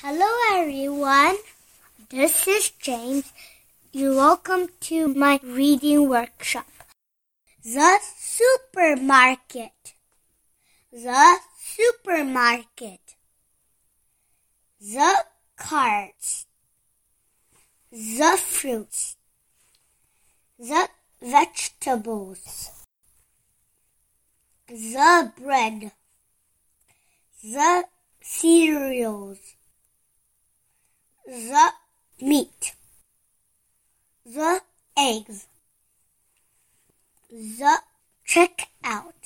Hello, everyone. This is James. You're welcome to my reading workshop. The supermarket. The supermarket. The carts. The fruits. The vegetables. The bread. The cereals the meat, the eggs, the checkout.